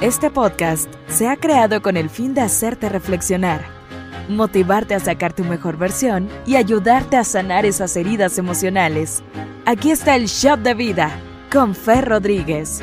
Este podcast se ha creado con el fin de hacerte reflexionar, motivarte a sacar tu mejor versión y ayudarte a sanar esas heridas emocionales. Aquí está el Shop de Vida con Fer Rodríguez.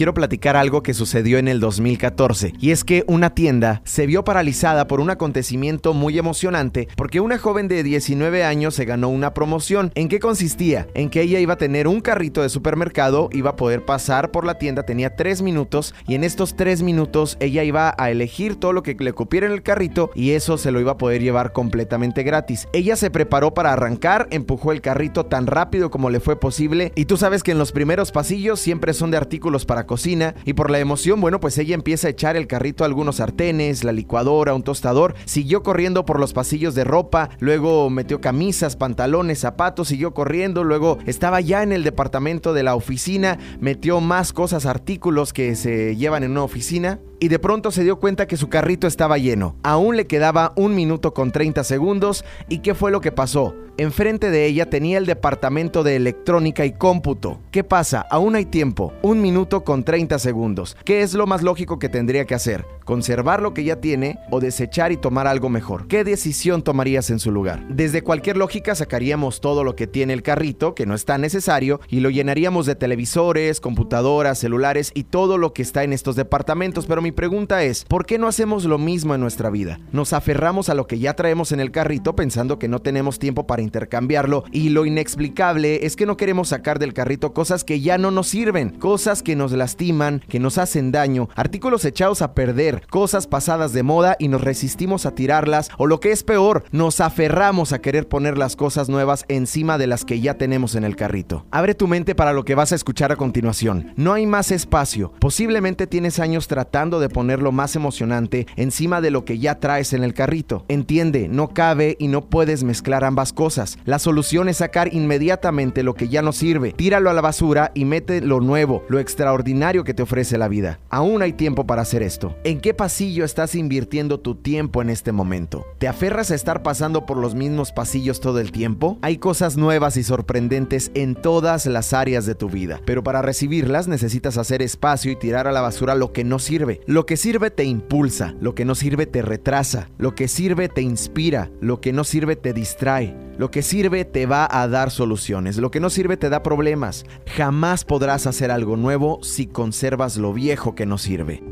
Quiero platicar algo que sucedió en el 2014. Y es que una tienda se vio paralizada por un acontecimiento muy emocionante porque una joven de 19 años se ganó una promoción. ¿En qué consistía? En que ella iba a tener un carrito de supermercado, iba a poder pasar por la tienda, tenía 3 minutos y en estos 3 minutos ella iba a elegir todo lo que le cupiera en el carrito y eso se lo iba a poder llevar completamente gratis. Ella se preparó para arrancar, empujó el carrito tan rápido como le fue posible y tú sabes que en los primeros pasillos siempre son de artículos para cocina y por la emoción, bueno, pues ella empieza a echar el carrito a algunos sartenes, la licuadora, un tostador, siguió corriendo por los pasillos de ropa, luego metió camisas, pantalones, zapatos, siguió corriendo, luego estaba ya en el departamento de la oficina, metió más cosas, artículos que se llevan en una oficina y de pronto se dio cuenta que su carrito estaba lleno. Aún le quedaba un minuto con 30 segundos y ¿qué fue lo que pasó? Enfrente de ella tenía el departamento de electrónica y cómputo. ¿Qué pasa? Aún hay tiempo. Un minuto con 30 segundos. ¿Qué es lo más lógico que tendría que hacer? ¿Conservar lo que ya tiene o desechar y tomar algo mejor? ¿Qué decisión tomarías en su lugar? Desde cualquier lógica sacaríamos todo lo que tiene el carrito, que no está necesario, y lo llenaríamos de televisores, computadoras, celulares y todo lo que está en estos departamentos. Pero mi pregunta es, ¿por qué no hacemos lo mismo en nuestra vida? Nos aferramos a lo que ya traemos en el carrito pensando que no tenemos tiempo para intercambiarlo y lo inexplicable es que no queremos sacar del carrito cosas que ya no nos sirven, cosas que nos lastiman, que nos hacen daño, artículos echados a perder, cosas pasadas de moda y nos resistimos a tirarlas o lo que es peor, nos aferramos a querer poner las cosas nuevas encima de las que ya tenemos en el carrito. Abre tu mente para lo que vas a escuchar a continuación. No hay más espacio. Posiblemente tienes años tratando de poner lo más emocionante encima de lo que ya traes en el carrito. Entiende, no cabe y no puedes mezclar ambas cosas. La solución es sacar inmediatamente lo que ya no sirve, tíralo a la basura y mete lo nuevo, lo extraordinario que te ofrece la vida. Aún hay tiempo para hacer esto. ¿En qué pasillo estás invirtiendo tu tiempo en este momento? ¿Te aferras a estar pasando por los mismos pasillos todo el tiempo? Hay cosas nuevas y sorprendentes en todas las áreas de tu vida, pero para recibirlas necesitas hacer espacio y tirar a la basura lo que no sirve. Lo que sirve te impulsa, lo que no sirve te retrasa, lo que sirve te inspira, lo que no sirve te distrae. Lo que sirve te va a dar soluciones, lo que no sirve te da problemas. Jamás podrás hacer algo nuevo si conservas lo viejo que no sirve.